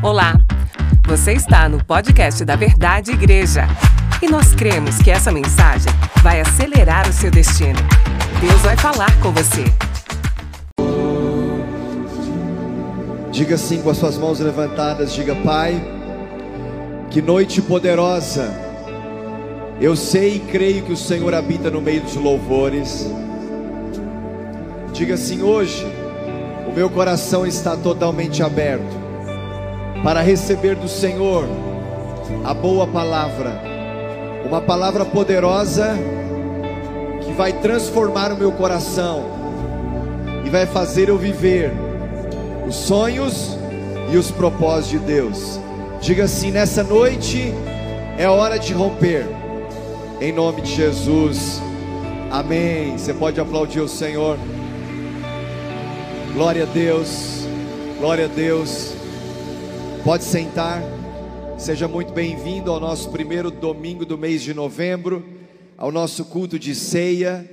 Olá, você está no podcast da Verdade Igreja e nós cremos que essa mensagem vai acelerar o seu destino. Deus vai falar com você. Diga assim com as suas mãos levantadas: diga, Pai, que noite poderosa. Eu sei e creio que o Senhor habita no meio dos louvores. Diga assim: hoje, o meu coração está totalmente aberto para receber do Senhor a boa palavra, uma palavra poderosa que vai transformar o meu coração e vai fazer eu viver os sonhos e os propósitos de Deus. Diga assim: nessa noite é hora de romper, em nome de Jesus. Amém. Você pode aplaudir o Senhor. Glória a Deus. Glória a Deus. Pode sentar. Seja muito bem-vindo ao nosso primeiro domingo do mês de novembro, ao nosso culto de ceia.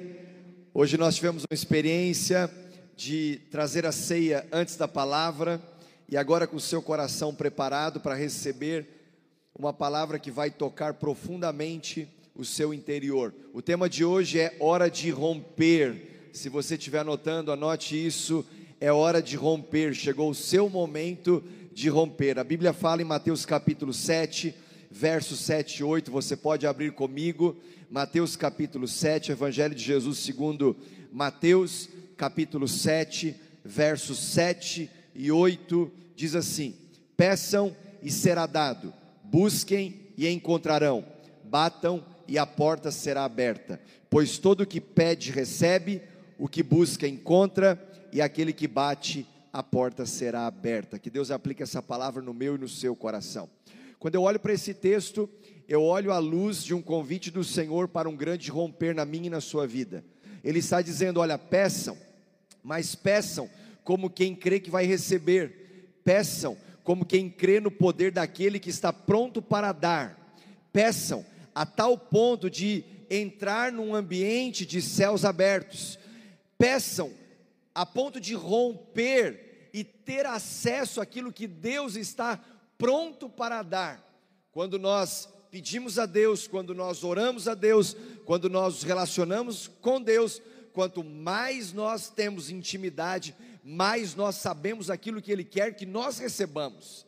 Hoje nós tivemos uma experiência de trazer a ceia antes da palavra e agora com o seu coração preparado para receber uma palavra que vai tocar profundamente o seu interior. O tema de hoje é hora de romper. Se você estiver anotando, anote isso. É hora de romper. Chegou o seu momento de romper. A Bíblia fala em Mateus capítulo 7, versos 7 e 8. Você pode abrir comigo. Mateus capítulo 7, Evangelho de Jesus segundo Mateus capítulo 7, versos 7 e 8. Diz assim: Peçam e será dado, busquem e encontrarão, batam e a porta será aberta. Pois todo o que pede recebe, o que busca encontra, e aquele que bate a porta será aberta. Que Deus aplique essa palavra no meu e no seu coração. Quando eu olho para esse texto, eu olho à luz de um convite do Senhor para um grande romper na minha e na sua vida. Ele está dizendo: olha, peçam, mas peçam como quem crê que vai receber, peçam como quem crê no poder daquele que está pronto para dar, peçam a tal ponto de entrar num ambiente de céus abertos, peçam a ponto de romper e ter acesso àquilo que Deus está pronto para dar. Quando nós pedimos a Deus, quando nós oramos a Deus, quando nós nos relacionamos com Deus, quanto mais nós temos intimidade, mais nós sabemos aquilo que Ele quer que nós recebamos.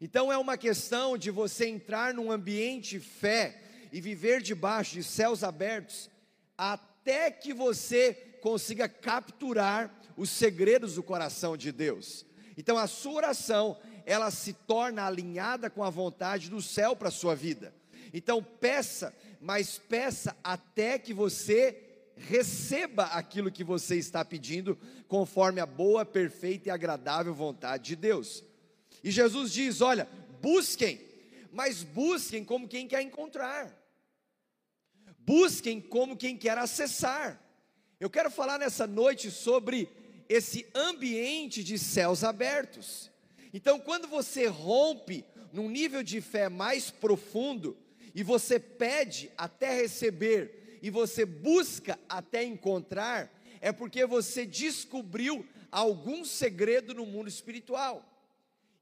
Então é uma questão de você entrar num ambiente fé e viver debaixo de céus abertos, até que você consiga capturar os segredos do coração de Deus. Então a sua oração, ela se torna alinhada com a vontade do céu para a sua vida. Então peça, mas peça até que você receba aquilo que você está pedindo, conforme a boa, perfeita e agradável vontade de Deus. E Jesus diz: Olha, busquem, mas busquem como quem quer encontrar, busquem como quem quer acessar. Eu quero falar nessa noite sobre esse ambiente de céus abertos. Então, quando você rompe num nível de fé mais profundo, e você pede até receber, e você busca até encontrar, é porque você descobriu algum segredo no mundo espiritual.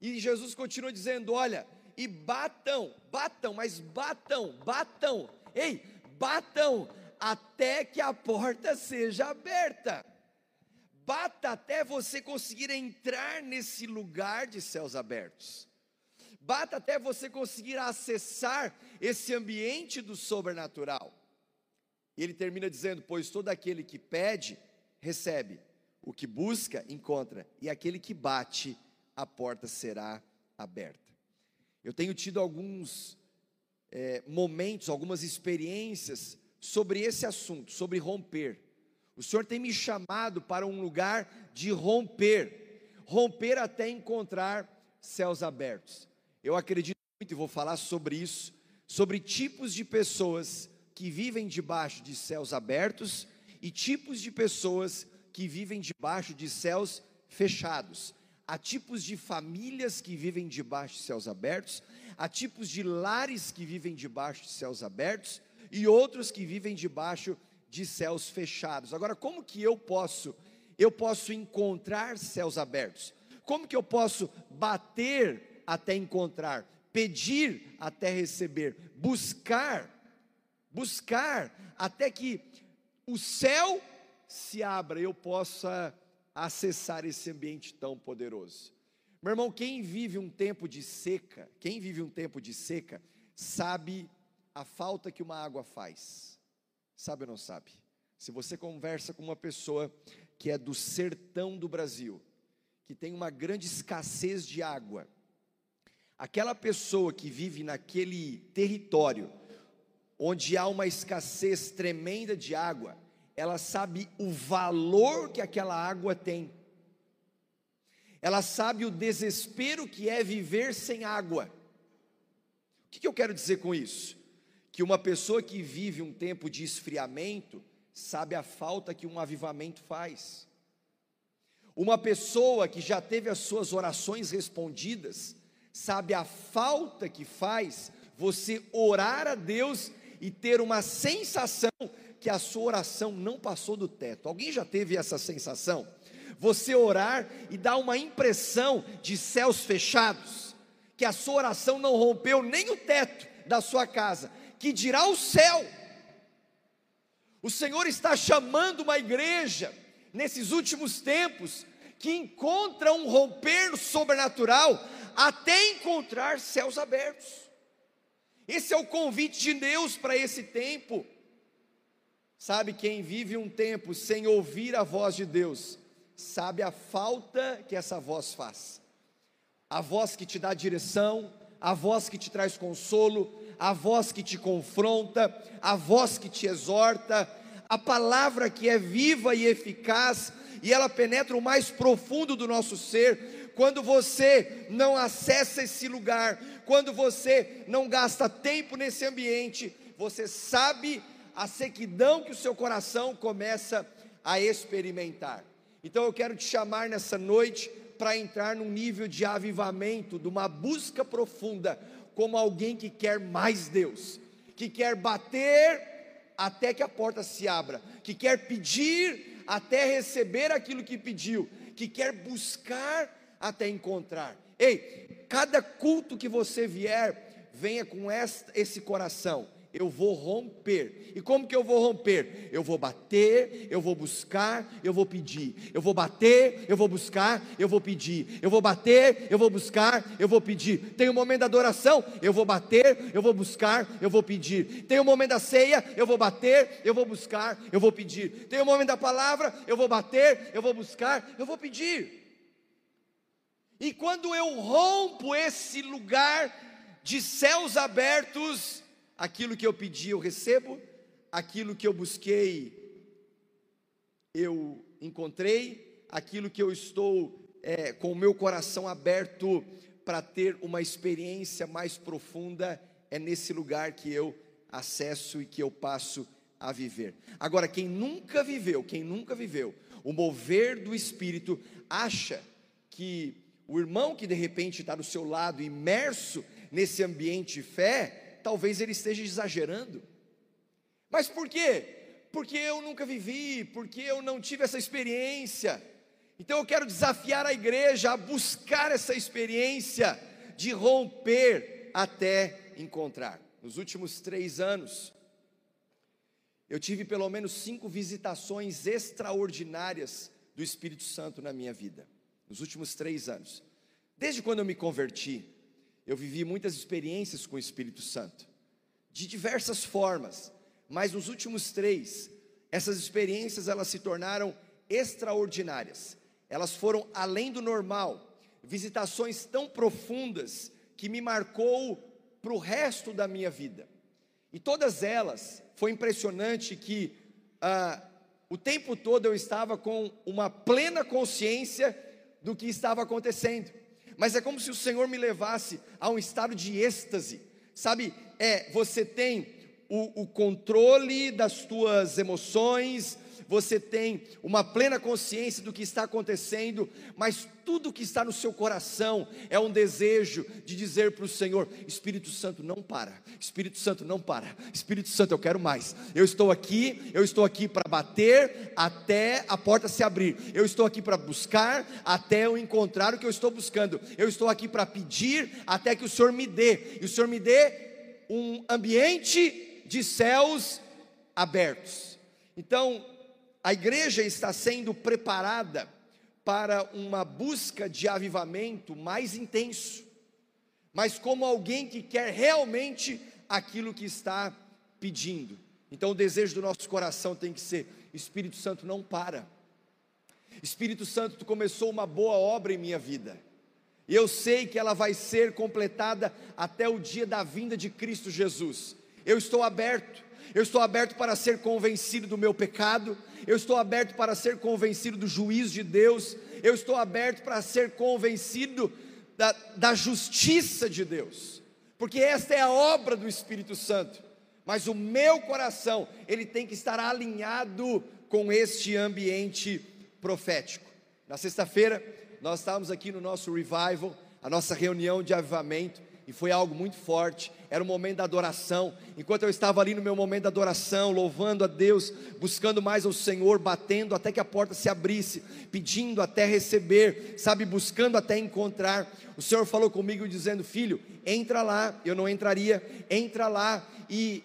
E Jesus continua dizendo: olha, e batam, batam, mas batam, batam, ei, batam, até que a porta seja aberta bata até você conseguir entrar nesse lugar de céus abertos. Bata até você conseguir acessar esse ambiente do sobrenatural. E ele termina dizendo: Pois todo aquele que pede, recebe, o que busca, encontra, e aquele que bate, a porta será aberta. Eu tenho tido alguns é, momentos, algumas experiências sobre esse assunto, sobre romper. O Senhor tem me chamado para um lugar de romper, romper até encontrar céus abertos. Eu acredito muito e vou falar sobre isso, sobre tipos de pessoas que vivem debaixo de céus abertos e tipos de pessoas que vivem debaixo de céus fechados. Há tipos de famílias que vivem debaixo de céus abertos, há tipos de lares que vivem debaixo de céus abertos e outros que vivem debaixo de céus fechados. Agora, como que eu posso eu posso encontrar céus abertos? Como que eu posso bater até encontrar, pedir até receber, buscar, buscar até que o céu se abra e eu possa acessar esse ambiente tão poderoso. Meu irmão, quem vive um tempo de seca, quem vive um tempo de seca, sabe a falta que uma água faz. Sabe ou não sabe? Se você conversa com uma pessoa que é do sertão do Brasil, que tem uma grande escassez de água, aquela pessoa que vive naquele território onde há uma escassez tremenda de água, ela sabe o valor que aquela água tem. Ela sabe o desespero que é viver sem água. O que eu quero dizer com isso? Que uma pessoa que vive um tempo de esfriamento sabe a falta que um avivamento faz. Uma pessoa que já teve as suas orações respondidas, sabe a falta que faz você orar a Deus e ter uma sensação que a sua oração não passou do teto. Alguém já teve essa sensação? Você orar e dar uma impressão de céus fechados, que a sua oração não rompeu nem o teto da sua casa, que dirá o céu. O Senhor está chamando uma igreja nesses últimos tempos que encontra um romper sobrenatural até encontrar céus abertos. Esse é o convite de Deus para esse tempo. Sabe, quem vive um tempo sem ouvir a voz de Deus, sabe a falta que essa voz faz. A voz que te dá direção, a voz que te traz consolo, a voz que te confronta, a voz que te exorta, a palavra que é viva e eficaz e ela penetra o mais profundo do nosso ser. Quando você não acessa esse lugar, quando você não gasta tempo nesse ambiente, você sabe a sequidão que o seu coração começa a experimentar. Então eu quero te chamar nessa noite para entrar num nível de avivamento, de uma busca profunda, como alguém que quer mais Deus, que quer bater até que a porta se abra, que quer pedir até receber aquilo que pediu, que quer buscar até encontrar. Ei, cada culto que você vier, venha com esta, esse coração eu vou romper. E como que eu vou romper? Eu vou bater, eu vou buscar, eu vou pedir. Eu vou bater, eu vou buscar, eu vou pedir. Eu vou bater, eu vou buscar, eu vou pedir. Tem o um momento da adoração, eu vou bater, eu vou buscar, eu vou pedir. Tem o um momento da ceia, eu vou bater, eu vou buscar, eu vou pedir. Tem o um momento da palavra, eu vou bater, eu vou buscar, eu vou pedir. E quando eu rompo esse lugar de céus abertos, aquilo que eu pedi eu recebo, aquilo que eu busquei eu encontrei, aquilo que eu estou é, com o meu coração aberto para ter uma experiência mais profunda, é nesse lugar que eu acesso e que eu passo a viver. Agora, quem nunca viveu, quem nunca viveu, o mover do Espírito, acha que o irmão que de repente está do seu lado, imerso nesse ambiente de fé, talvez ele esteja exagerando. Mas por quê? Porque eu nunca vivi, porque eu não tive essa experiência. Então eu quero desafiar a igreja a buscar essa experiência de romper até encontrar. Nos últimos três anos, eu tive pelo menos cinco visitações extraordinárias do Espírito Santo na minha vida. Nos últimos três anos. Desde quando eu me converti, eu vivi muitas experiências com o Espírito Santo, de diversas formas, mas nos últimos três, essas experiências elas se tornaram extraordinárias. Elas foram além do normal, visitações tão profundas que me marcou para o resto da minha vida. E todas elas, foi impressionante que ah, o tempo todo eu estava com uma plena consciência do que estava acontecendo mas é como se o Senhor me levasse a um estado de êxtase, sabe? É, você tem o, o controle das tuas emoções, você tem uma plena consciência do que está acontecendo, mas tudo que está no seu coração é um desejo de dizer para o Senhor: Espírito Santo, não para, Espírito Santo, não para, Espírito Santo, eu quero mais. Eu estou aqui, eu estou aqui para bater até a porta se abrir, eu estou aqui para buscar até eu encontrar o que eu estou buscando, eu estou aqui para pedir até que o Senhor me dê, e o Senhor me dê um ambiente de céus abertos. Então, a igreja está sendo preparada para uma busca de avivamento mais intenso, mas como alguém que quer realmente aquilo que está pedindo. Então, o desejo do nosso coração tem que ser: Espírito Santo, não para. Espírito Santo, tu começou uma boa obra em minha vida. E eu sei que ela vai ser completada até o dia da vinda de Cristo Jesus. Eu estou aberto, eu estou aberto para ser convencido do meu pecado, eu estou aberto para ser convencido do juízo de Deus, eu estou aberto para ser convencido da, da justiça de Deus, porque esta é a obra do Espírito Santo. Mas o meu coração, ele tem que estar alinhado com este ambiente profético. Na sexta-feira, nós estávamos aqui no nosso revival, a nossa reunião de avivamento, e foi algo muito forte. Era o momento da adoração. Enquanto eu estava ali no meu momento da adoração, louvando a Deus, buscando mais ao Senhor, batendo até que a porta se abrisse, pedindo até receber, sabe, buscando até encontrar. O Senhor falou comigo dizendo: Filho, entra lá. Eu não entraria, entra lá e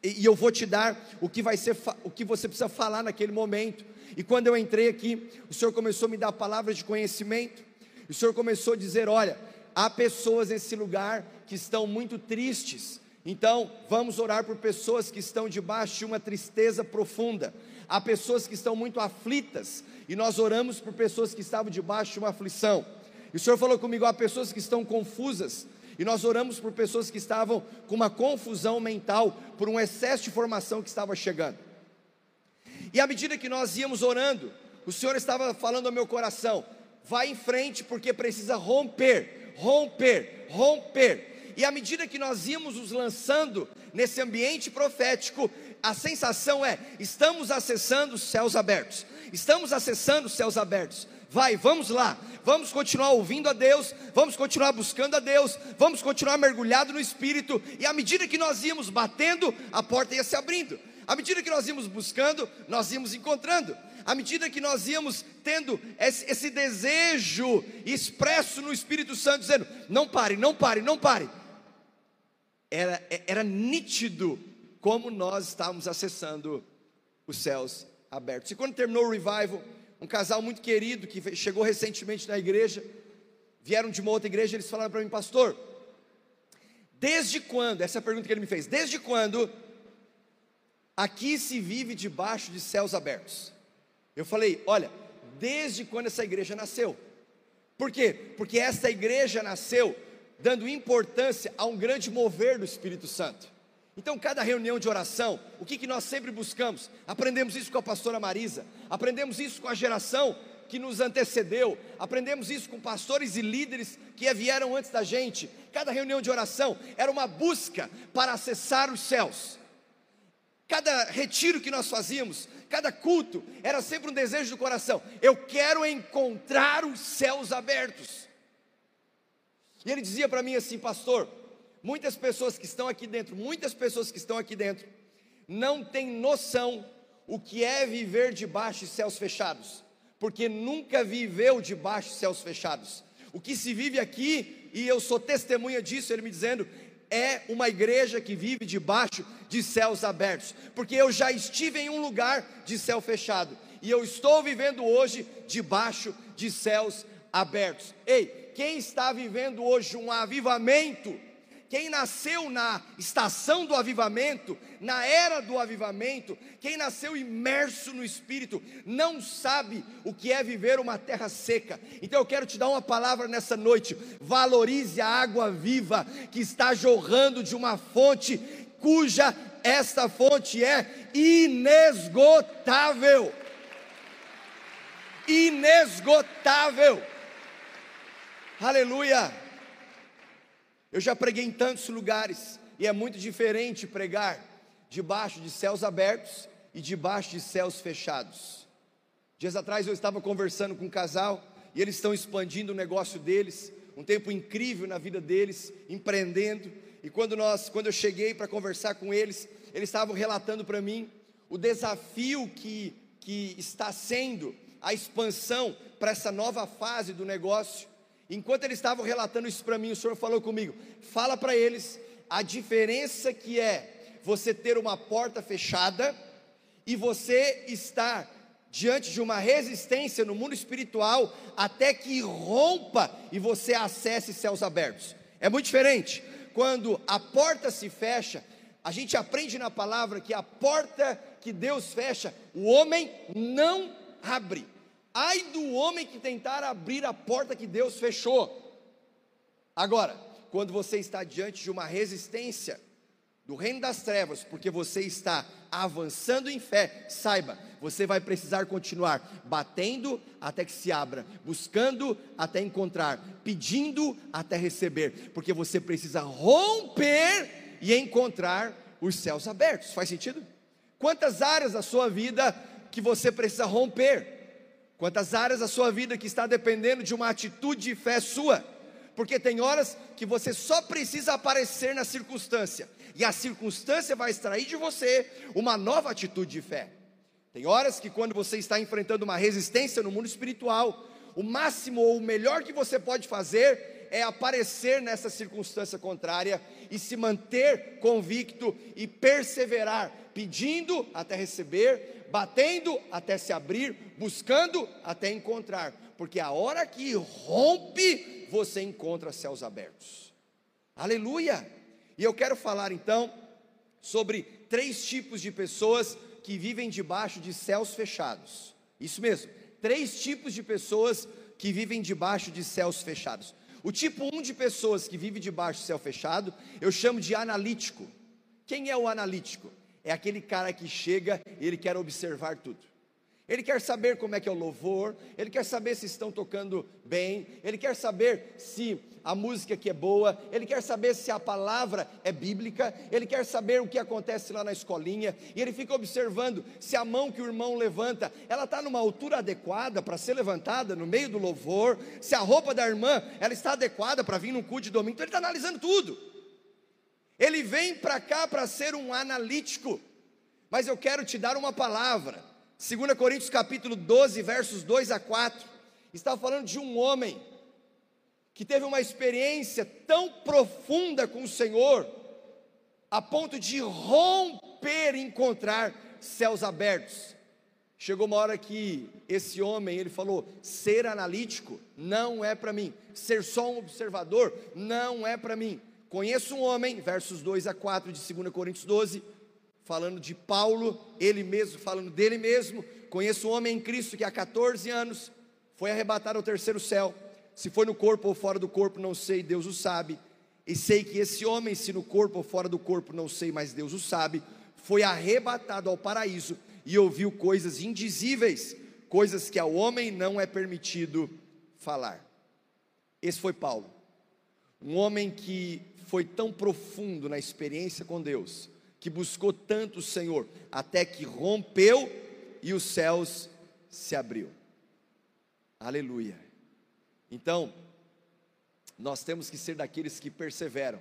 e eu vou te dar o que vai ser o que você precisa falar naquele momento. E quando eu entrei aqui, o Senhor começou a me dar palavras de conhecimento. O Senhor começou a dizer: olha, há pessoas nesse lugar que estão muito tristes. Então, vamos orar por pessoas que estão debaixo de uma tristeza profunda. Há pessoas que estão muito aflitas, e nós oramos por pessoas que estavam debaixo de uma aflição. E o Senhor falou comigo: há pessoas que estão confusas, e nós oramos por pessoas que estavam com uma confusão mental, por um excesso de informação que estava chegando. E à medida que nós íamos orando, o Senhor estava falando ao meu coração: vai em frente, porque precisa romper, romper, romper. E à medida que nós íamos nos lançando nesse ambiente profético, a sensação é: estamos acessando os céus abertos, estamos acessando os céus abertos. Vai, vamos lá, vamos continuar ouvindo a Deus, vamos continuar buscando a Deus, vamos continuar mergulhado no Espírito, e à medida que nós íamos batendo, a porta ia se abrindo. À medida que nós íamos buscando, nós íamos encontrando. À medida que nós íamos tendo esse, desejo expresso no Espírito Santo, dizendo: não pare, não pare, não pare. Era, era nítido como nós estávamos acessando os céus abertos. E quando terminou o revival, um casal muito querido que chegou recentemente na igreja, vieram de uma outra igreja, eles falaram para mim, pastor, desde quando, essa é a pergunta que ele me fez, desde quando Aqui se vive debaixo de céus abertos. Eu falei, olha, desde quando essa igreja nasceu. Por quê? Porque essa igreja nasceu dando importância a um grande mover do Espírito Santo. Então, cada reunião de oração, o que, que nós sempre buscamos? Aprendemos isso com a pastora Marisa, aprendemos isso com a geração que nos antecedeu, aprendemos isso com pastores e líderes que vieram antes da gente. Cada reunião de oração era uma busca para acessar os céus. Cada retiro que nós fazíamos, cada culto, era sempre um desejo do coração: eu quero encontrar os céus abertos. E ele dizia para mim assim, pastor, muitas pessoas que estão aqui dentro, muitas pessoas que estão aqui dentro, não têm noção o que é viver debaixo de céus fechados, porque nunca viveu debaixo de céus fechados. O que se vive aqui, e eu sou testemunha disso, ele me dizendo, é uma igreja que vive debaixo de céus abertos, porque eu já estive em um lugar de céu fechado e eu estou vivendo hoje debaixo de céus abertos. Ei, quem está vivendo hoje um avivamento quem nasceu na estação do avivamento, na era do avivamento, quem nasceu imerso no Espírito, não sabe o que é viver uma terra seca. Então eu quero te dar uma palavra nessa noite: valorize a água viva que está jorrando de uma fonte cuja esta fonte é inesgotável. Inesgotável. Aleluia. Eu já preguei em tantos lugares e é muito diferente pregar debaixo de céus abertos e debaixo de céus fechados. Dias atrás eu estava conversando com um casal e eles estão expandindo o negócio deles, um tempo incrível na vida deles, empreendendo. E quando nós, quando eu cheguei para conversar com eles, eles estavam relatando para mim o desafio que, que está sendo a expansão para essa nova fase do negócio. Enquanto eles estavam relatando isso para mim, o Senhor falou comigo: fala para eles a diferença que é você ter uma porta fechada e você estar diante de uma resistência no mundo espiritual até que rompa e você acesse céus abertos. É muito diferente. Quando a porta se fecha, a gente aprende na palavra que a porta que Deus fecha, o homem não abre. Ai do homem que tentar abrir a porta que Deus fechou. Agora, quando você está diante de uma resistência do reino das trevas, porque você está avançando em fé, saiba, você vai precisar continuar batendo até que se abra, buscando até encontrar, pedindo até receber, porque você precisa romper e encontrar os céus abertos. Faz sentido? Quantas áreas da sua vida que você precisa romper? Quantas áreas da sua vida que está dependendo de uma atitude de fé sua? Porque tem horas que você só precisa aparecer na circunstância, e a circunstância vai extrair de você uma nova atitude de fé. Tem horas que quando você está enfrentando uma resistência no mundo espiritual, o máximo ou o melhor que você pode fazer é aparecer nessa circunstância contrária e se manter convicto e perseverar, pedindo até receber, batendo até se abrir, buscando até encontrar, porque a hora que rompe, você encontra céus abertos. Aleluia! E eu quero falar então sobre três tipos de pessoas que vivem debaixo de céus fechados. Isso mesmo, três tipos de pessoas que vivem debaixo de céus fechados. O tipo 1 um de pessoas que vive debaixo do céu fechado, eu chamo de analítico. Quem é o analítico? É aquele cara que chega e ele quer observar tudo. Ele quer saber como é que é o louvor, ele quer saber se estão tocando bem, ele quer saber se a música que é boa, ele quer saber se a palavra é bíblica, ele quer saber o que acontece lá na escolinha, e ele fica observando se a mão que o irmão levanta, ela está numa altura adequada para ser levantada no meio do louvor, se a roupa da irmã, ela está adequada para vir num culto de domingo, então ele está analisando tudo. Ele vem para cá para ser um analítico, mas eu quero te dar uma palavra, 2 Coríntios capítulo 12, versos 2 a 4, está falando de um homem que teve uma experiência tão profunda com o Senhor, a ponto de romper e encontrar céus abertos. Chegou uma hora que esse homem, ele falou: ser analítico não é para mim, ser só um observador não é para mim. Conheço um homem, versos 2 a 4 de 2 Coríntios 12, falando de Paulo, ele mesmo, falando dele mesmo. Conheço um homem em Cristo que há 14 anos foi arrebatado ao terceiro céu. Se foi no corpo ou fora do corpo, não sei, Deus o sabe. E sei que esse homem, se no corpo ou fora do corpo, não sei, mas Deus o sabe, foi arrebatado ao paraíso e ouviu coisas indizíveis, coisas que ao homem não é permitido falar. Esse foi Paulo, um homem que foi tão profundo na experiência com Deus, que buscou tanto o Senhor, até que rompeu e os céus se abriu. Aleluia. Então, nós temos que ser daqueles que perseveram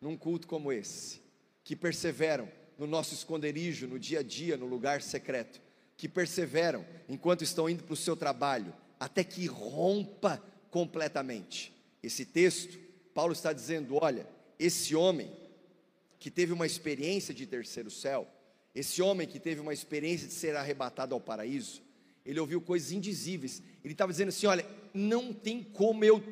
num culto como esse, que perseveram no nosso esconderijo, no dia a dia, no lugar secreto, que perseveram enquanto estão indo para o seu trabalho, até que rompa completamente. Esse texto, Paulo está dizendo: olha, esse homem que teve uma experiência de terceiro céu, esse homem que teve uma experiência de ser arrebatado ao paraíso, ele ouviu coisas indizíveis. Ele estava dizendo assim: olha, não tem como eu,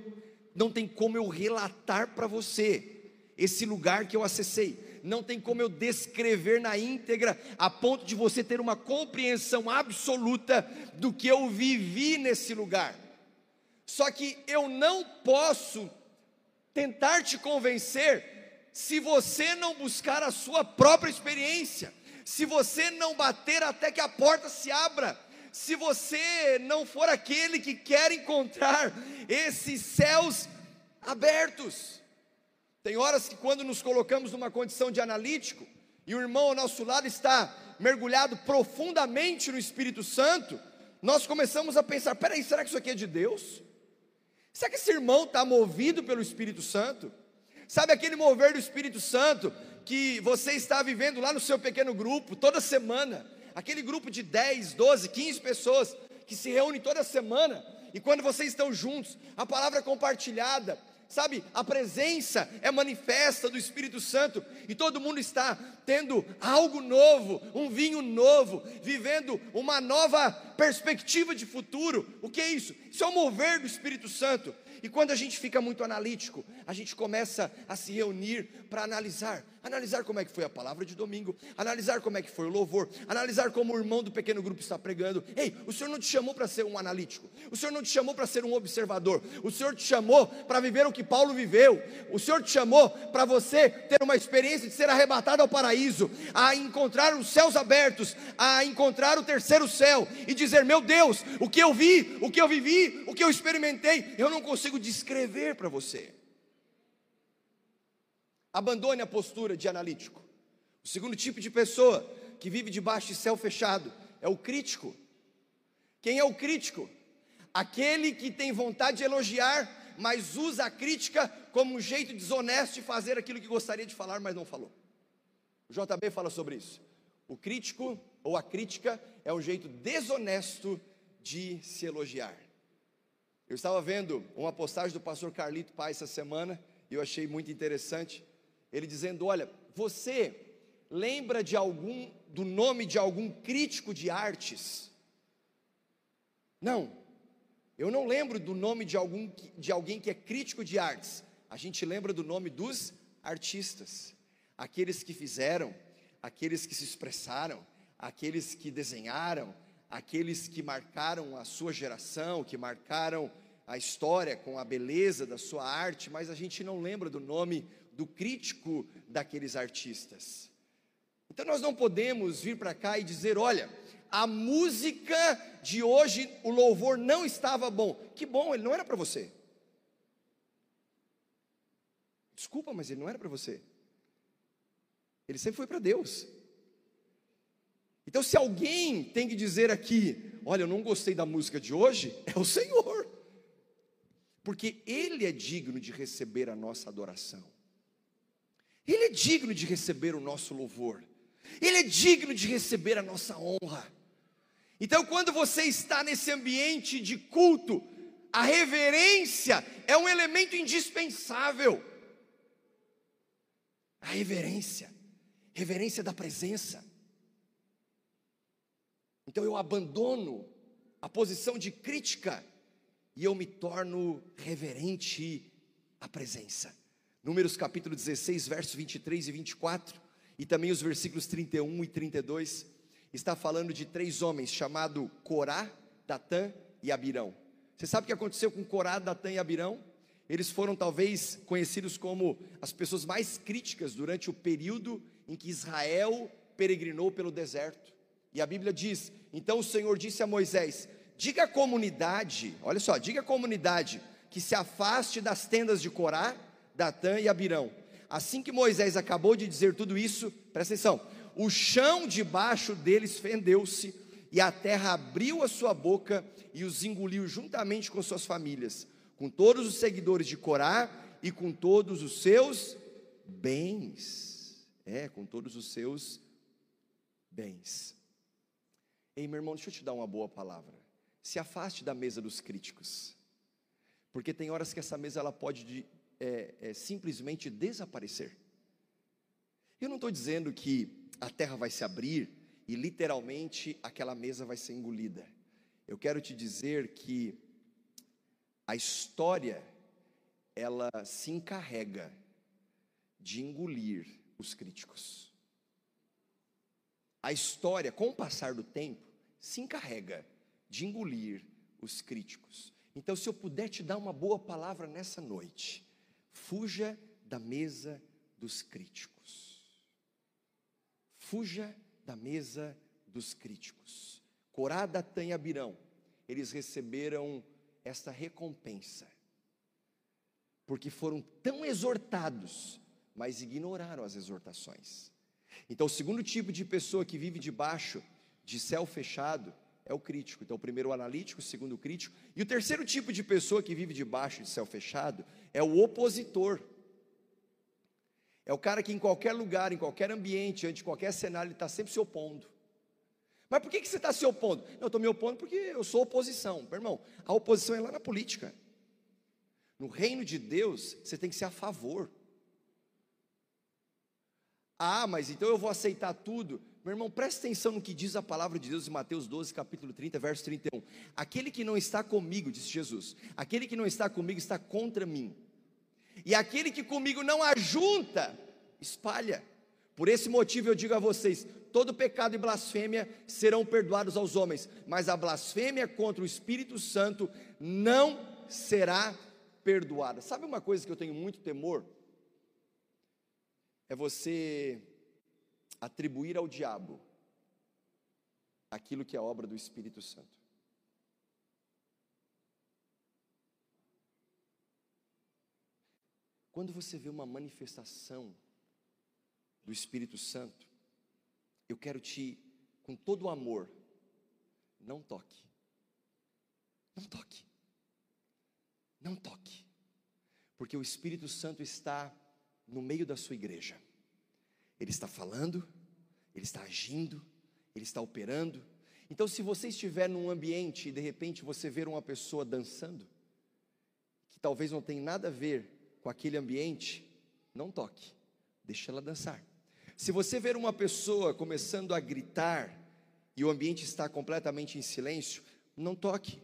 não tem como eu relatar para você esse lugar que eu acessei. Não tem como eu descrever na íntegra, a ponto de você ter uma compreensão absoluta do que eu vivi nesse lugar. Só que eu não posso tentar te convencer se você não buscar a sua própria experiência, se você não bater até que a porta se abra, se você não for aquele que quer encontrar esses céus abertos. Tem horas que, quando nos colocamos numa condição de analítico, e o irmão ao nosso lado está mergulhado profundamente no Espírito Santo, nós começamos a pensar: peraí, será que isso aqui é de Deus? Será que esse irmão está movido pelo Espírito Santo? Sabe aquele mover do Espírito Santo que você está vivendo lá no seu pequeno grupo, toda semana? Aquele grupo de 10, 12, 15 pessoas que se reúnem toda semana, e quando vocês estão juntos, a palavra é compartilhada, sabe, a presença é manifesta do Espírito Santo e todo mundo está tendo algo novo, um vinho novo, vivendo uma nova perspectiva de futuro. O que é isso? Isso é o mover do Espírito Santo. E quando a gente fica muito analítico, a gente começa a se reunir para analisar, analisar como é que foi a palavra de domingo, analisar como é que foi o louvor, analisar como o irmão do pequeno grupo está pregando. Ei, o Senhor não te chamou para ser um analítico, o Senhor não te chamou para ser um observador, o Senhor te chamou para viver o que Paulo viveu, o Senhor te chamou para você ter uma experiência de ser arrebatado ao paraíso, a encontrar os céus abertos, a encontrar o terceiro céu e dizer: Meu Deus, o que eu vi, o que eu vivi, o que eu experimentei, eu não consigo descrever para você. Abandone a postura de analítico. O segundo tipo de pessoa que vive debaixo de céu fechado é o crítico. Quem é o crítico? Aquele que tem vontade de elogiar, mas usa a crítica como um jeito desonesto de fazer aquilo que gostaria de falar, mas não falou. O JB fala sobre isso. O crítico ou a crítica é um jeito desonesto de se elogiar. Eu estava vendo uma postagem do pastor Carlito Pai essa semana e eu achei muito interessante. Ele dizendo: Olha, você lembra de algum, do nome de algum crítico de artes? Não, eu não lembro do nome de, algum, de alguém que é crítico de artes. A gente lembra do nome dos artistas, aqueles que fizeram, aqueles que se expressaram, aqueles que desenharam, aqueles que marcaram a sua geração, que marcaram a história com a beleza da sua arte, mas a gente não lembra do nome do crítico daqueles artistas. Então nós não podemos vir para cá e dizer: olha, a música de hoje, o louvor não estava bom. Que bom, ele não era para você. Desculpa, mas ele não era para você. Ele sempre foi para Deus. Então, se alguém tem que dizer aqui, olha, eu não gostei da música de hoje, é o Senhor, porque Ele é digno de receber a nossa adoração. Ele é digno de receber o nosso louvor, Ele é digno de receber a nossa honra. Então, quando você está nesse ambiente de culto, a reverência é um elemento indispensável. A reverência, reverência da presença. Então eu abandono a posição de crítica e eu me torno reverente à presença. Números capítulo 16, versos 23 e 24, e também os versículos 31 e 32, está falando de três homens chamados Corá, Datã e Abirão. Você sabe o que aconteceu com Corá, Datã e Abirão? Eles foram talvez conhecidos como as pessoas mais críticas durante o período em que Israel peregrinou pelo deserto. E a Bíblia diz: então o Senhor disse a Moisés: diga à comunidade, olha só, diga à comunidade que se afaste das tendas de Corá Datã e Abirão. Assim que Moisés acabou de dizer tudo isso, presta atenção, o chão debaixo deles fendeu-se, e a terra abriu a sua boca e os engoliu juntamente com suas famílias, com todos os seguidores de Corá e com todos os seus bens. É, com todos os seus bens. Ei, meu irmão, deixa eu te dar uma boa palavra. Se afaste da mesa dos críticos, porque tem horas que essa mesa ela pode é, é, simplesmente desaparecer. Eu não estou dizendo que a terra vai se abrir e literalmente aquela mesa vai ser engolida. Eu quero te dizer que a história ela se encarrega de engolir os críticos. A história, com o passar do tempo, se encarrega de engolir os críticos. Então, se eu puder te dar uma boa palavra nessa noite, Fuja da mesa dos críticos. Fuja da mesa dos críticos. Corá, Datã e Abirão, eles receberam esta recompensa, porque foram tão exortados, mas ignoraram as exortações. Então, o segundo tipo de pessoa que vive debaixo de céu fechado é o crítico. Então, o primeiro o analítico, o segundo o crítico. E o terceiro tipo de pessoa que vive debaixo de céu fechado é o opositor. É o cara que em qualquer lugar, em qualquer ambiente, ante qualquer cenário, ele está sempre se opondo. Mas por que, que você está se opondo? Não, eu estou me opondo porque eu sou oposição. Meu irmão, a oposição é lá na política. No reino de Deus, você tem que ser a favor. Ah, mas então eu vou aceitar tudo. Meu irmão, presta atenção no que diz a palavra de Deus em Mateus 12, capítulo 30, verso 31. Aquele que não está comigo, disse Jesus, aquele que não está comigo está contra mim. E aquele que comigo não ajunta, espalha. Por esse motivo eu digo a vocês: todo pecado e blasfêmia serão perdoados aos homens, mas a blasfêmia contra o Espírito Santo não será perdoada. Sabe uma coisa que eu tenho muito temor? É você atribuir ao diabo aquilo que é obra do Espírito Santo. Quando você vê uma manifestação do Espírito Santo, eu quero te, com todo o amor, não toque. Não toque. Não toque. Porque o Espírito Santo está no meio da sua igreja. Ele está falando, ele está agindo, ele está operando. Então, se você estiver num ambiente e de repente você ver uma pessoa dançando, que talvez não tenha nada a ver com aquele ambiente, não toque, deixe ela dançar. Se você ver uma pessoa começando a gritar e o ambiente está completamente em silêncio, não toque.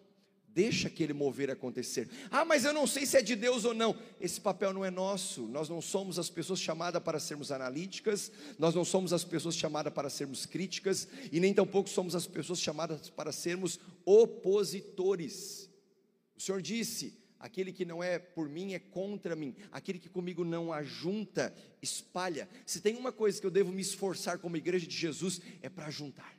Deixa aquele mover acontecer. Ah, mas eu não sei se é de Deus ou não. Esse papel não é nosso. Nós não somos as pessoas chamadas para sermos analíticas, nós não somos as pessoas chamadas para sermos críticas, e nem tampouco somos as pessoas chamadas para sermos opositores. O Senhor disse: Aquele que não é por mim é contra mim. Aquele que comigo não ajunta, espalha. Se tem uma coisa que eu devo me esforçar como igreja de Jesus, é para juntar.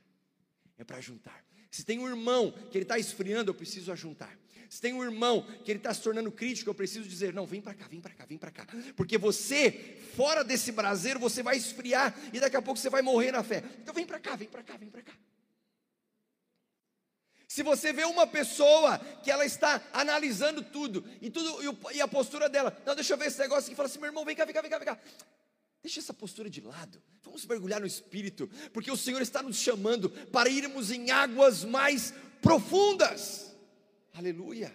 É para juntar. Se tem um irmão que ele está esfriando, eu preciso ajuntar. Se tem um irmão que ele está se tornando crítico, eu preciso dizer: não, vem para cá, vem para cá, vem para cá. Porque você, fora desse braseiro, você vai esfriar e daqui a pouco você vai morrer na fé. Então vem para cá, vem para cá, vem para cá. Se você vê uma pessoa que ela está analisando tudo e tudo e a postura dela, não, deixa eu ver esse negócio aqui, fala assim, meu irmão, vem cá, vem cá, vem cá, vem cá. Deixa essa postura de lado. Vamos mergulhar no espírito, porque o Senhor está nos chamando para irmos em águas mais profundas. Aleluia.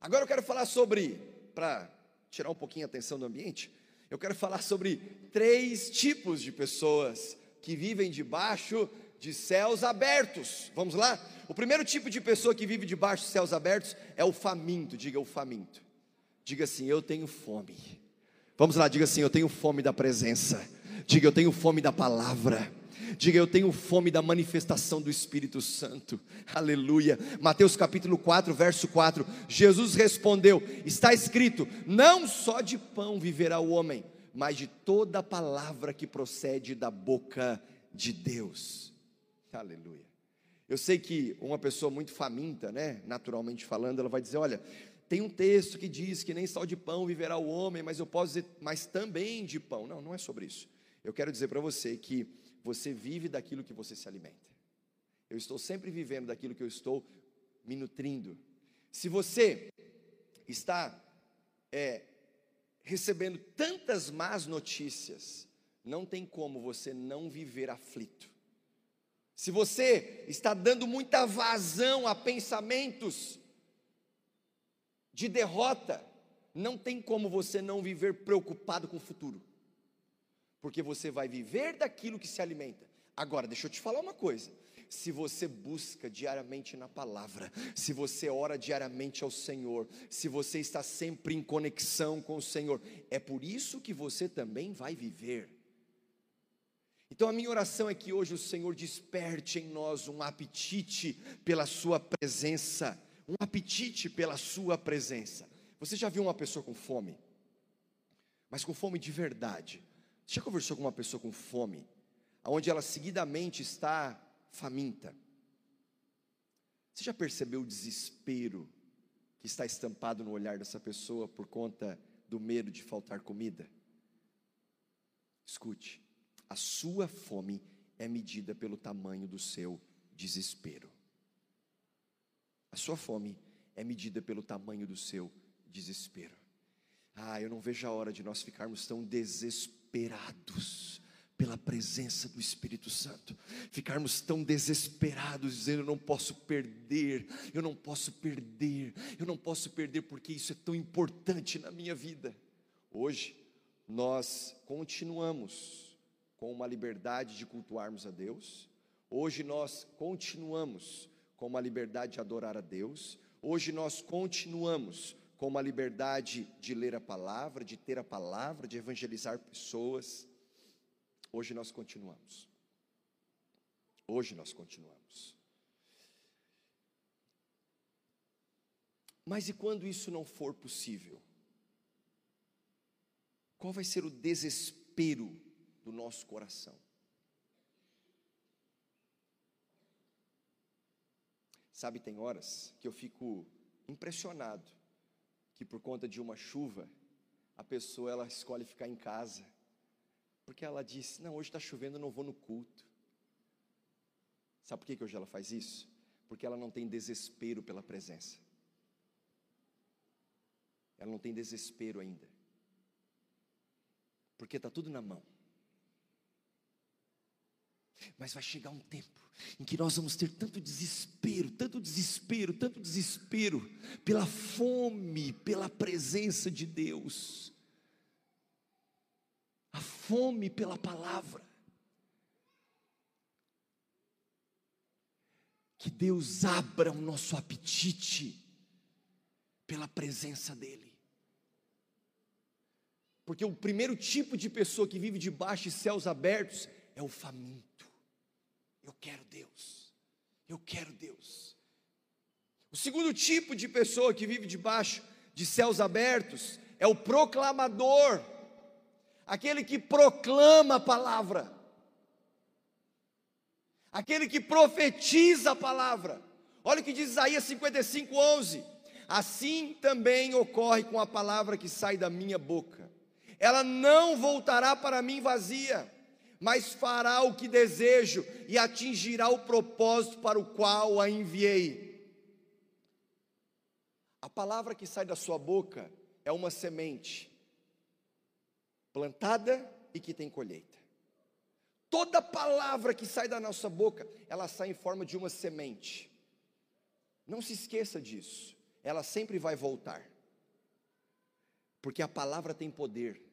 Agora eu quero falar sobre, para tirar um pouquinho a atenção do ambiente, eu quero falar sobre três tipos de pessoas que vivem debaixo de céus abertos. Vamos lá? O primeiro tipo de pessoa que vive debaixo de céus abertos é o faminto. Diga o faminto. Diga assim: Eu tenho fome. Vamos lá, diga assim: Eu tenho fome da presença. Diga: Eu tenho fome da palavra. Diga, eu tenho fome da manifestação do Espírito Santo. Aleluia. Mateus capítulo 4, verso 4. Jesus respondeu: Está escrito: Não só de pão viverá o homem, mas de toda palavra que procede da boca de Deus. Aleluia. Eu sei que uma pessoa muito faminta, né, naturalmente falando, ela vai dizer: olha, tem um texto que diz que nem só de pão viverá o homem, mas eu posso dizer, mas também de pão. Não, não é sobre isso. Eu quero dizer para você que você vive daquilo que você se alimenta. Eu estou sempre vivendo daquilo que eu estou me nutrindo. Se você está é, recebendo tantas más notícias, não tem como você não viver aflito se você está dando muita vazão a pensamentos de derrota, não tem como você não viver preocupado com o futuro, porque você vai viver daquilo que se alimenta. Agora, deixa eu te falar uma coisa: se você busca diariamente na palavra, se você ora diariamente ao Senhor, se você está sempre em conexão com o Senhor, é por isso que você também vai viver. Então a minha oração é que hoje o Senhor desperte em nós um apetite pela Sua presença, um apetite pela Sua presença. Você já viu uma pessoa com fome? Mas com fome de verdade. Você já conversou com uma pessoa com fome? Onde ela seguidamente está faminta? Você já percebeu o desespero que está estampado no olhar dessa pessoa por conta do medo de faltar comida? Escute, a sua fome é medida pelo tamanho do seu desespero. A sua fome é medida pelo tamanho do seu desespero. Ah, eu não vejo a hora de nós ficarmos tão desesperados pela presença do Espírito Santo, ficarmos tão desesperados, dizendo: eu não posso perder, eu não posso perder, eu não posso perder, porque isso é tão importante na minha vida. Hoje, nós continuamos com uma liberdade de cultuarmos a Deus, hoje nós continuamos com uma liberdade de adorar a Deus, hoje nós continuamos com uma liberdade de ler a palavra, de ter a palavra, de evangelizar pessoas. Hoje nós continuamos. Hoje nós continuamos. Mas e quando isso não for possível? Qual vai ser o desespero do nosso coração? Sabe, tem horas que eu fico impressionado que por conta de uma chuva, a pessoa ela escolhe ficar em casa, porque ela diz: Não, hoje está chovendo, eu não vou no culto. Sabe por que, que hoje ela faz isso? Porque ela não tem desespero pela presença, ela não tem desespero ainda, porque está tudo na mão. Mas vai chegar um tempo em que nós vamos ter tanto desespero, tanto desespero, tanto desespero, pela fome, pela presença de Deus, a fome pela palavra. Que Deus abra o nosso apetite pela presença dEle. Porque o primeiro tipo de pessoa que vive debaixo de céus abertos é o faminto. Eu quero Deus. Eu quero Deus. O segundo tipo de pessoa que vive debaixo de céus abertos é o proclamador, aquele que proclama a palavra, aquele que profetiza a palavra. Olha o que diz Isaías 55, 11: Assim também ocorre com a palavra que sai da minha boca, ela não voltará para mim vazia mas fará o que desejo e atingirá o propósito para o qual a enviei. A palavra que sai da sua boca é uma semente plantada e que tem colheita. Toda palavra que sai da nossa boca, ela sai em forma de uma semente. Não se esqueça disso. Ela sempre vai voltar. Porque a palavra tem poder.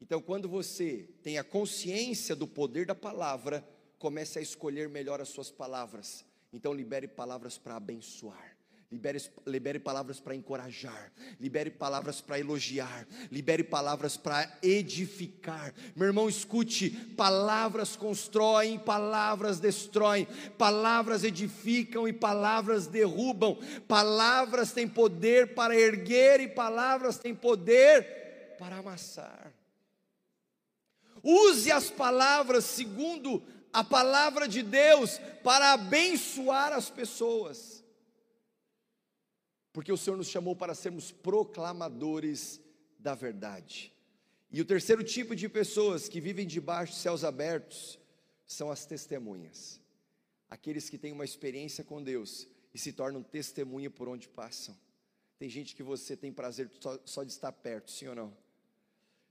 Então, quando você tem a consciência do poder da palavra, comece a escolher melhor as suas palavras. Então, libere palavras para abençoar. Libere, libere palavras para encorajar, libere palavras para elogiar, libere palavras para edificar. Meu irmão, escute: palavras constroem, palavras destroem, palavras edificam e palavras derrubam. Palavras têm poder para erguer e palavras têm poder para amassar. Use as palavras segundo a palavra de Deus para abençoar as pessoas. Porque o Senhor nos chamou para sermos proclamadores da verdade. E o terceiro tipo de pessoas que vivem debaixo de céus abertos são as testemunhas. Aqueles que têm uma experiência com Deus e se tornam testemunha por onde passam. Tem gente que você tem prazer só, de estar perto, sim ou não?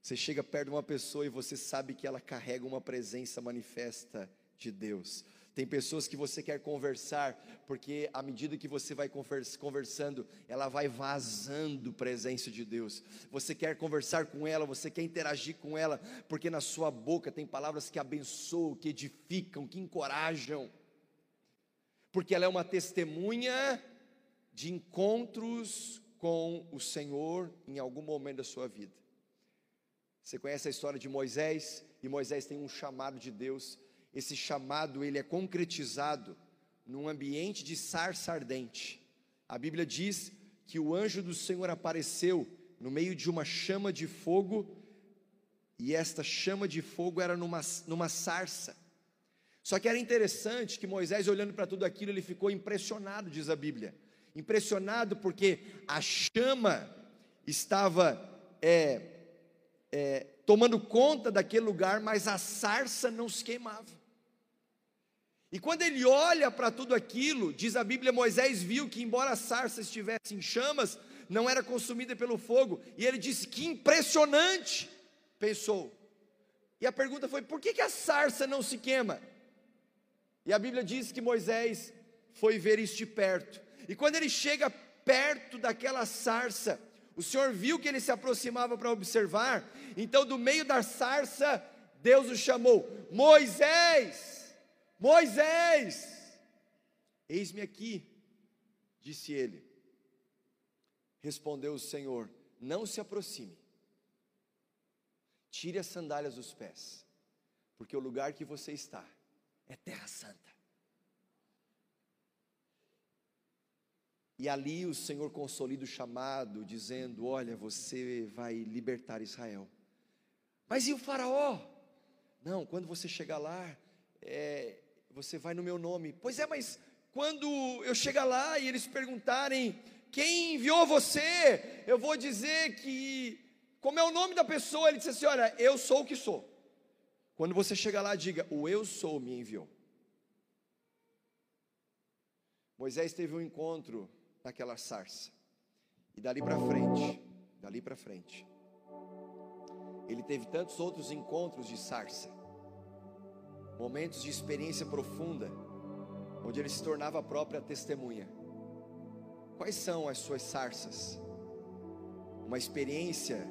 Você chega perto de uma pessoa e você sabe que ela carrega uma presença manifesta de Deus. Tem pessoas que você quer conversar, porque à medida que você vai conversando, ela vai vazando presença de Deus. Você quer conversar com ela, você quer interagir com ela, porque na sua boca tem palavras que abençoam, que edificam, que encorajam. Porque ela é uma testemunha de encontros com o Senhor em algum momento da sua vida. Você conhece a história de Moisés? E Moisés tem um chamado de Deus. Esse chamado ele é concretizado num ambiente de sarça ardente. A Bíblia diz que o anjo do Senhor apareceu no meio de uma chama de fogo, e esta chama de fogo era numa, numa sarça. Só que era interessante que Moisés, olhando para tudo aquilo, ele ficou impressionado, diz a Bíblia. Impressionado porque a chama estava é, é, tomando conta daquele lugar, mas a sarça não se queimava. E quando ele olha para tudo aquilo, diz a Bíblia, Moisés viu que, embora a sarça estivesse em chamas, não era consumida pelo fogo, e ele disse: Que impressionante! Pensou. E a pergunta foi: por que, que a sarça não se queima? E a Bíblia diz que Moisés foi ver isso de perto. E quando ele chega perto daquela sarça, o Senhor viu que ele se aproximava para observar, então do meio da sarça, Deus o chamou: Moisés, Moisés, eis-me aqui, disse ele. Respondeu o Senhor: Não se aproxime, tire as sandálias dos pés, porque o lugar que você está é terra santa. E ali o Senhor consolida o chamado, dizendo: Olha, você vai libertar Israel. Mas e o Faraó? Não, quando você chegar lá, é, você vai no meu nome. Pois é, mas quando eu chegar lá e eles perguntarem quem enviou você, eu vou dizer que, como é o nome da pessoa, ele disse assim: Olha, eu sou o que sou. Quando você chegar lá, diga: O eu sou me enviou. Moisés teve um encontro naquela sarça. E dali para frente, dali para frente, ele teve tantos outros encontros de sarça, momentos de experiência profunda, onde ele se tornava a própria testemunha. Quais são as suas sarças? Uma experiência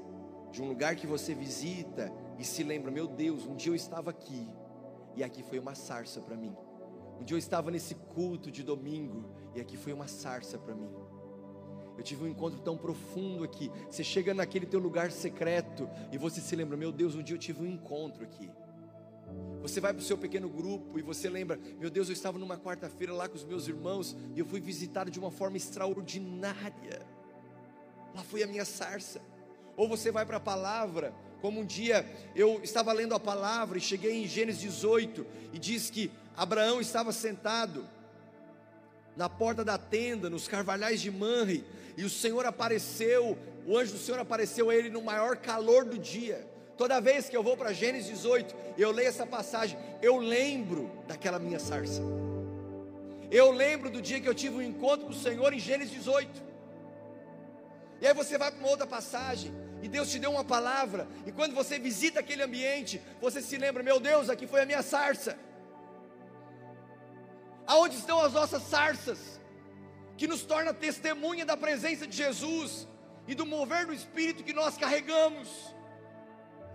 de um lugar que você visita e se lembra: meu Deus, um dia eu estava aqui e aqui foi uma sarça para mim. Um dia eu estava nesse culto de domingo e aqui foi uma sarça para mim. Eu tive um encontro tão profundo aqui. Você chega naquele teu lugar secreto e você se lembra: meu Deus, um dia eu tive um encontro aqui. Você vai para o seu pequeno grupo e você lembra: meu Deus, eu estava numa quarta-feira lá com os meus irmãos e eu fui visitado de uma forma extraordinária. Lá foi a minha sarça. Ou você vai para a palavra, como um dia eu estava lendo a palavra e cheguei em Gênesis 18 e diz que Abraão estava sentado na porta da tenda, nos carvalhais de Manre, e o Senhor apareceu, o anjo do Senhor apareceu a ele no maior calor do dia. Toda vez que eu vou para Gênesis 18, eu leio essa passagem, eu lembro daquela minha sarça. Eu lembro do dia que eu tive um encontro com o Senhor em Gênesis 18. E aí você vai para uma outra passagem, e Deus te deu uma palavra, e quando você visita aquele ambiente, você se lembra: meu Deus, aqui foi a minha sarça. Aonde estão as nossas sarças? Que nos torna testemunha da presença de Jesus e do mover do Espírito que nós carregamos.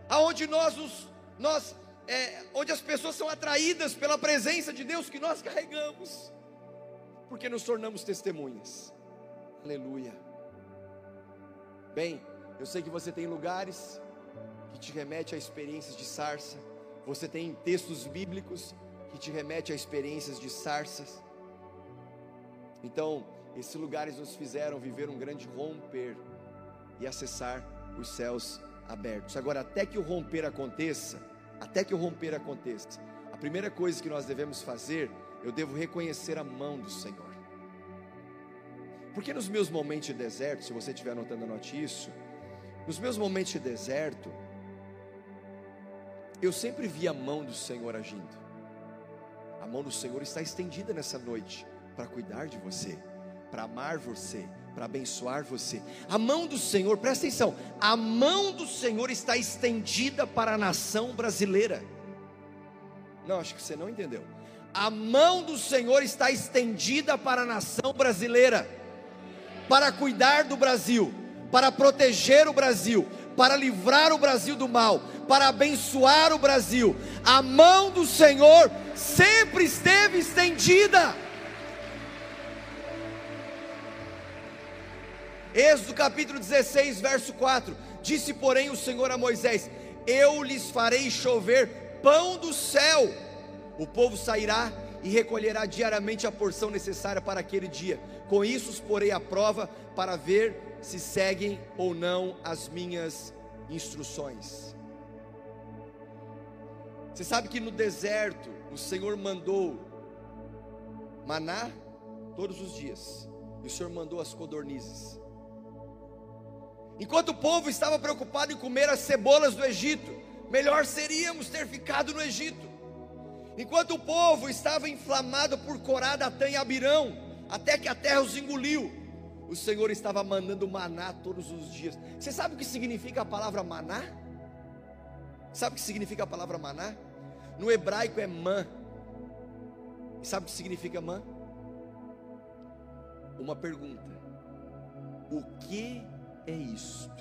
Aonde nós, os, nós é, onde as pessoas são atraídas pela presença de Deus que nós carregamos, porque nos tornamos testemunhas. Aleluia. Bem, eu sei que você tem lugares que te remete a experiências de sarça. Você tem textos bíblicos que te remete a experiências de sarças. Então, esses lugares nos fizeram viver um grande romper e acessar os céus abertos. Agora, até que o romper aconteça, até que o romper aconteça, a primeira coisa que nós devemos fazer, eu devo reconhecer a mão do Senhor. Porque nos meus momentos de deserto, se você estiver anotando, anote isso. Nos meus momentos de deserto, eu sempre vi a mão do Senhor agindo. A mão do Senhor está estendida nessa noite para cuidar de você, para amar você, para abençoar você. A mão do Senhor, presta atenção, a mão do Senhor está estendida para a nação brasileira. Não, acho que você não entendeu. A mão do Senhor está estendida para a nação brasileira, para cuidar do Brasil, para proteger o Brasil, para livrar o Brasil do mal, para abençoar o Brasil. A mão do Senhor sempre esteve estendida. Êxodo capítulo 16, verso 4: Disse, porém, o Senhor a Moisés: Eu lhes farei chover pão do céu. O povo sairá e recolherá diariamente a porção necessária para aquele dia. Com isso os porei à prova para ver se seguem ou não as minhas instruções. Você sabe que no deserto o Senhor mandou maná todos os dias, e o Senhor mandou as codornizes. Enquanto o povo estava preocupado em comer as cebolas do Egito, melhor seríamos ter ficado no Egito. Enquanto o povo estava inflamado por Corá, Datã e Abirão, até que a terra os engoliu, o Senhor estava mandando maná todos os dias. Você sabe o que significa a palavra maná? Sabe o que significa a palavra maná? No hebraico é man. E sabe o que significa man? Uma pergunta: O que é isto?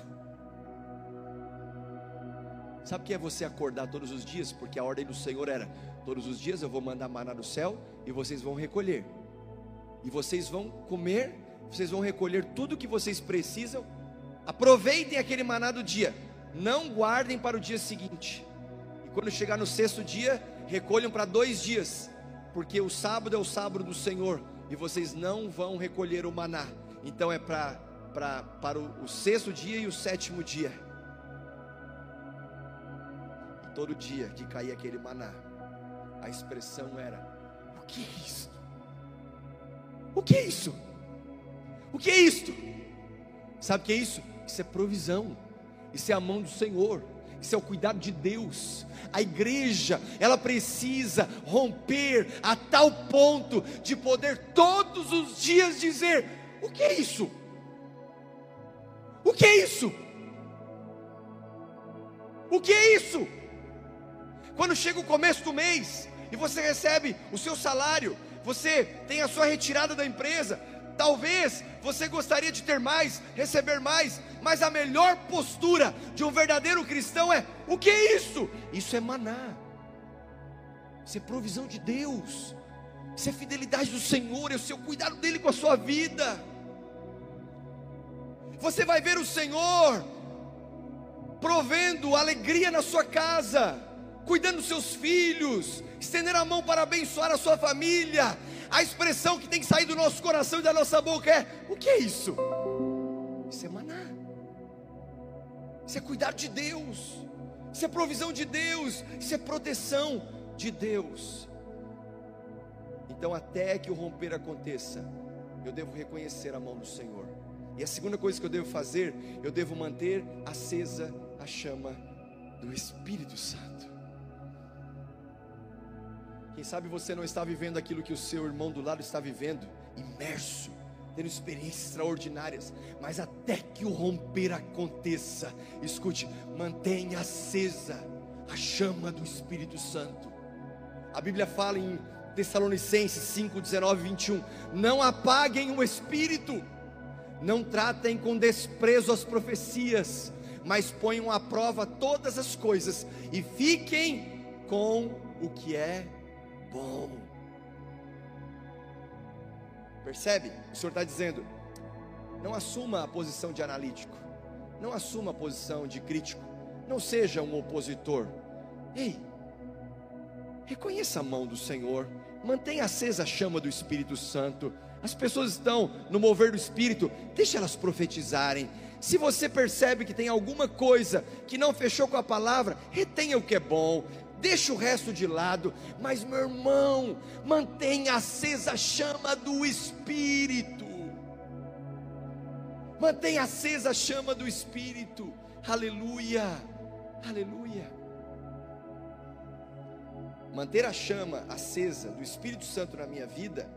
Sabe o que é você acordar todos os dias? Porque a ordem do Senhor era: todos os dias eu vou mandar maná do céu e vocês vão recolher. E vocês vão comer, vocês vão recolher tudo que vocês precisam. Aproveitem aquele maná do dia, não guardem para o dia seguinte. E quando chegar no sexto dia, recolham para dois dias, porque o sábado é o sábado do Senhor e vocês não vão recolher o maná. Então é para para, para o, o sexto dia e o sétimo dia. Todo dia que caía aquele maná, a expressão era: O que é isso? O que é isso? O que é isto? Sabe o que é isso? Isso é provisão, isso é a mão do Senhor, isso é o cuidado de Deus. A igreja, ela precisa romper a tal ponto de poder todos os dias dizer: O que é isso? O que é isso? O que é isso? Quando chega o começo do mês e você recebe o seu salário, você tem a sua retirada da empresa, talvez você gostaria de ter mais, receber mais, mas a melhor postura de um verdadeiro cristão é: o que é isso? Isso é maná, isso é provisão de Deus, isso é fidelidade do Senhor, é o seu cuidado dele com a sua vida você vai ver o Senhor provendo alegria na sua casa, cuidando dos seus filhos, estender a mão para abençoar a sua família. A expressão que tem que sair do nosso coração e da nossa boca é: o que é isso? Isso é maná, isso é cuidar de Deus, isso é provisão de Deus, isso é proteção de Deus. Então, até que o romper aconteça, eu devo reconhecer a mão do Senhor. E a segunda coisa que eu devo fazer, eu devo manter acesa a chama do Espírito Santo. Quem sabe você não está vivendo aquilo que o seu irmão do lado está vivendo, imerso, tendo experiências extraordinárias, mas até que o romper aconteça, escute, mantenha acesa a chama do Espírito Santo. A Bíblia fala em Tessalonicenses 5, 19 e 21: Não apaguem o Espírito não tratem com desprezo as profecias, mas ponham à prova todas as coisas e fiquem com o que é bom. Percebe? O Senhor está dizendo: não assuma a posição de analítico, não assuma a posição de crítico, não seja um opositor. Ei, reconheça a mão do Senhor, mantenha acesa a chama do Espírito Santo as pessoas estão no mover do Espírito, deixa elas profetizarem. Se você percebe que tem alguma coisa que não fechou com a palavra, retenha o que é bom, deixa o resto de lado, mas meu irmão, mantenha acesa a chama do Espírito. Mantenha acesa a chama do Espírito. Aleluia. Aleluia. Manter a chama acesa do Espírito Santo na minha vida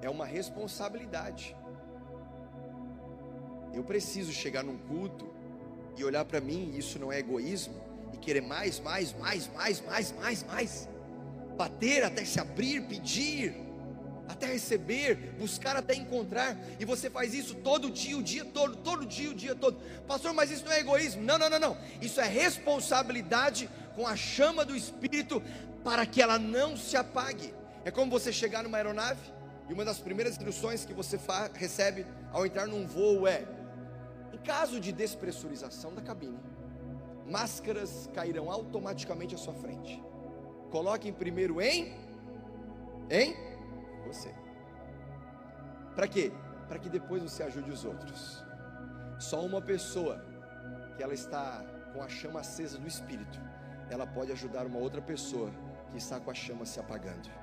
é uma responsabilidade. Eu preciso chegar num culto e olhar para mim, isso não é egoísmo, e querer mais, mais, mais, mais, mais, mais, mais. Bater até se abrir, pedir, até receber, buscar até encontrar, e você faz isso todo dia, o dia todo, todo dia, o dia todo. Pastor, mas isso não é egoísmo? Não, não, não, não. Isso é responsabilidade com a chama do Espírito para que ela não se apague. É como você chegar numa aeronave e uma das primeiras instruções que você recebe ao entrar num voo é: em caso de despressurização da cabine, máscaras cairão automaticamente à sua frente. Coloquem primeiro em em você. Para quê? Para que depois você ajude os outros. Só uma pessoa que ela está com a chama acesa do espírito, ela pode ajudar uma outra pessoa que está com a chama se apagando.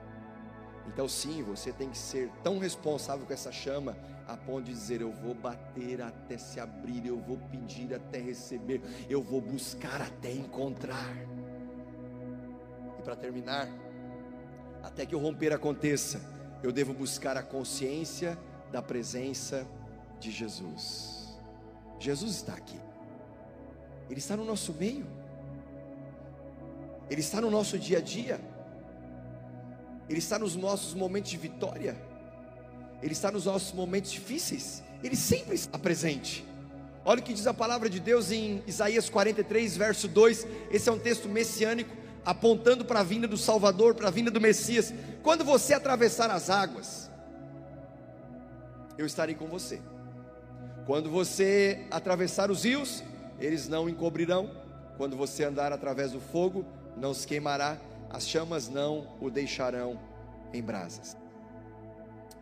Então, sim, você tem que ser tão responsável com essa chama, a ponto de dizer: Eu vou bater até se abrir, eu vou pedir até receber, eu vou buscar até encontrar. E para terminar, até que o romper aconteça, eu devo buscar a consciência da presença de Jesus. Jesus está aqui, Ele está no nosso meio, Ele está no nosso dia a dia. Ele está nos nossos momentos de vitória, Ele está nos nossos momentos difíceis, Ele sempre está presente. Olha o que diz a palavra de Deus em Isaías 43, verso 2. Esse é um texto messiânico, apontando para a vinda do Salvador, para a vinda do Messias. Quando você atravessar as águas, eu estarei com você. Quando você atravessar os rios, eles não encobrirão. Quando você andar através do fogo, não se queimará as chamas não o deixarão em brasas.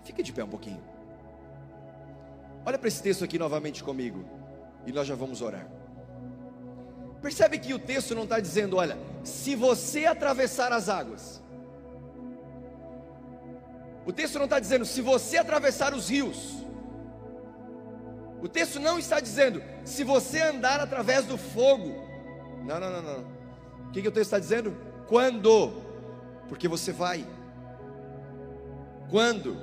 Fica de pé um pouquinho. Olha para esse texto aqui novamente comigo, e nós já vamos orar. Percebe que o texto não está dizendo, olha, se você atravessar as águas. O texto não está dizendo, se você atravessar os rios. O texto não está dizendo, se você andar através do fogo. Não, não, não, não. O que, que o texto está dizendo? Quando? Porque você vai. Quando?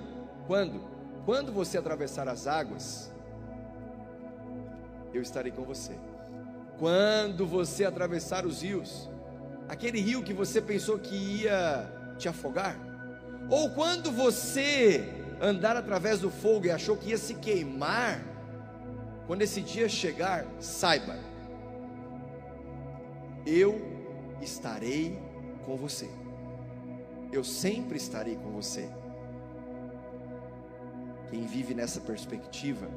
Quando? Quando você atravessar as águas, eu estarei com você. Quando você atravessar os rios, aquele rio que você pensou que ia te afogar, ou quando você andar através do fogo e achou que ia se queimar, quando esse dia chegar, saiba, eu estarei com você. Eu sempre estarei com você. Quem vive nessa perspectiva,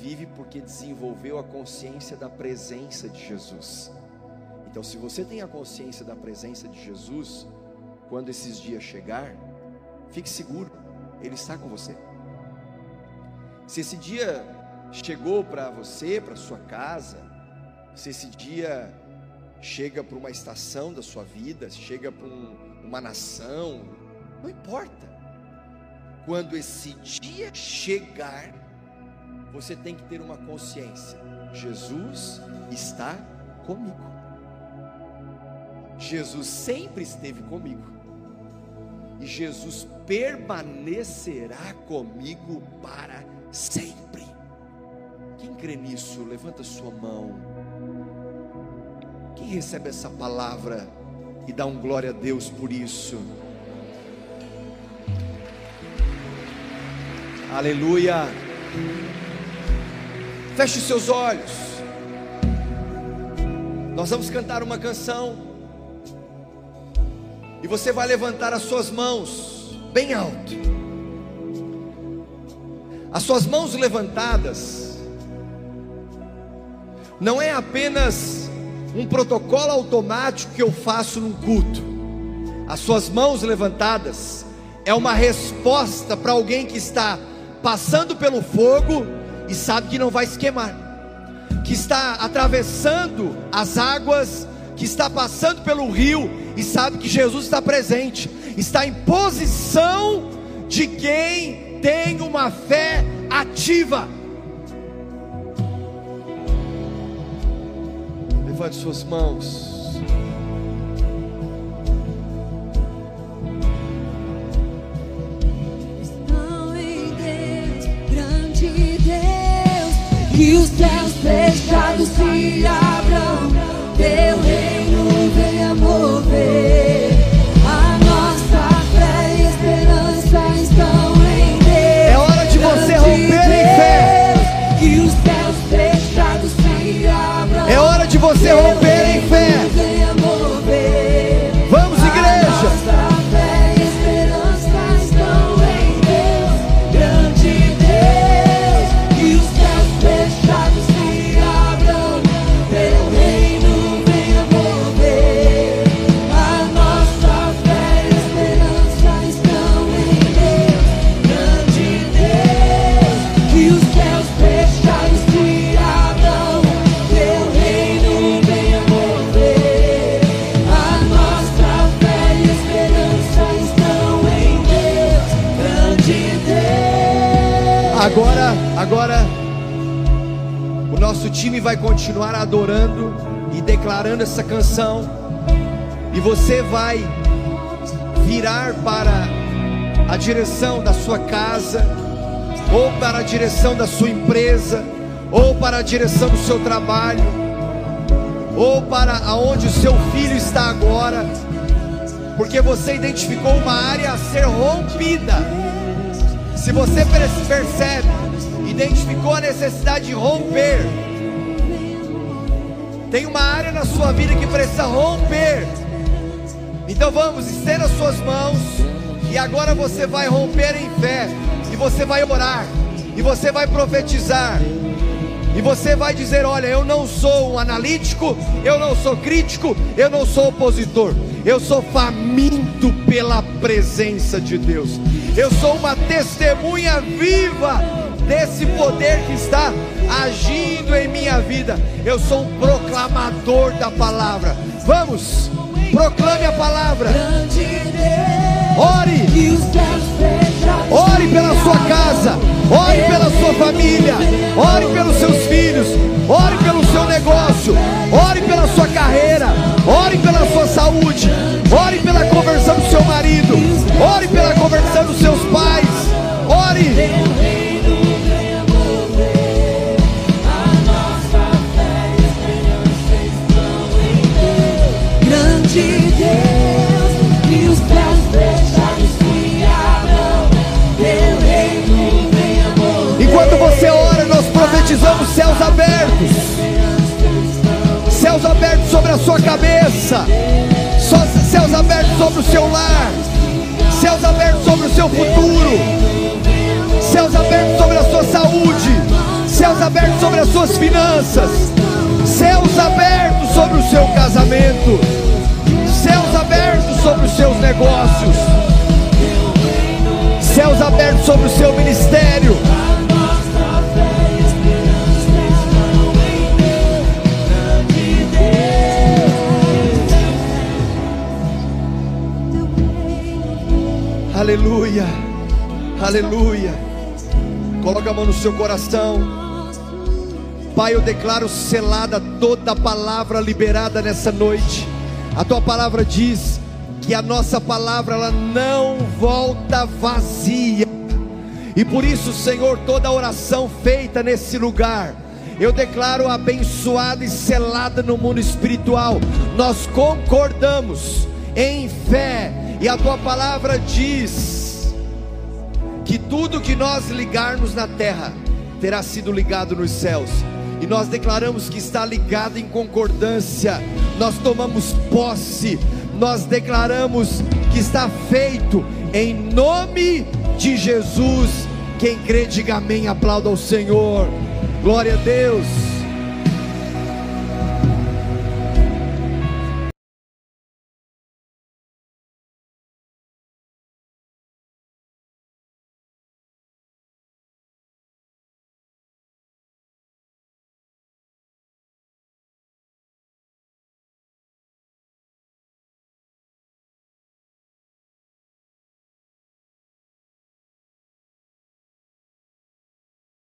vive porque desenvolveu a consciência da presença de Jesus. Então, se você tem a consciência da presença de Jesus, quando esses dias chegar, fique seguro, Ele está com você. Se esse dia chegou para você, para sua casa, se esse dia chega para uma estação da sua vida, chega para um, uma nação, não importa. Quando esse dia chegar, você tem que ter uma consciência: Jesus está comigo. Jesus sempre esteve comigo. E Jesus permanecerá comigo para sempre. Quem crê nisso, levanta sua mão. Recebe essa palavra e dá um glória a Deus por isso? Aleluia. Feche os seus olhos. Nós vamos cantar uma canção. E você vai levantar as suas mãos bem alto. As suas mãos levantadas não é apenas um protocolo automático que eu faço num culto. As suas mãos levantadas é uma resposta para alguém que está passando pelo fogo e sabe que não vai se queimar, que está atravessando as águas, que está passando pelo rio e sabe que Jesus está presente, está em posição de quem tem uma fé ativa. Levante suas mãos. Estão em Deus, grande Deus, que os céus fechados se abram, teu Agora, agora, o nosso time vai continuar adorando e declarando essa canção, e você vai virar para a direção da sua casa, ou para a direção da sua empresa, ou para a direção do seu trabalho, ou para aonde o seu filho está agora, porque você identificou uma área a ser rompida. Se você percebe, identificou a necessidade de romper, tem uma área na sua vida que precisa romper. Então vamos, estenda as suas mãos. E agora você vai romper em fé. E você vai orar. E você vai profetizar. E você vai dizer: Olha, eu não sou um analítico, eu não sou crítico, eu não sou opositor, eu sou faminto pela presença de Deus, eu sou uma testemunha viva desse poder que está agindo em minha vida, eu sou um proclamador da palavra. Vamos, proclame a palavra, ore, ore pela sua casa, ore pela sua família, ore pelos seus filhos, ore pelo seu negócio, ore pela sua carreira, ore pela sua saúde, ore pela conversão do seu marido, ore pela conversão dos seus pais, ore. Profetizamos céus abertos. Céus abertos sobre a sua cabeça. Céus abertos sobre o seu lar. Céus abertos sobre o seu futuro. Céus abertos sobre a sua saúde. Céus abertos sobre as suas finanças. Céus abertos sobre o seu casamento. Céus abertos sobre os seus negócios. Céus abertos sobre o seu ministério. Aleluia, aleluia. Coloca a mão no seu coração. Pai, eu declaro selada toda a palavra liberada nessa noite. A tua palavra diz que a nossa palavra ela não volta vazia. E por isso, Senhor, toda oração feita nesse lugar, eu declaro abençoada e selada no mundo espiritual. Nós concordamos em fé, e a tua palavra diz que tudo que nós ligarmos na terra terá sido ligado nos céus. E nós declaramos que está ligado em concordância. Nós tomamos posse. Nós declaramos que está feito em nome de Jesus. Quem crê, diga amém. Aplauda ao Senhor. Glória a Deus.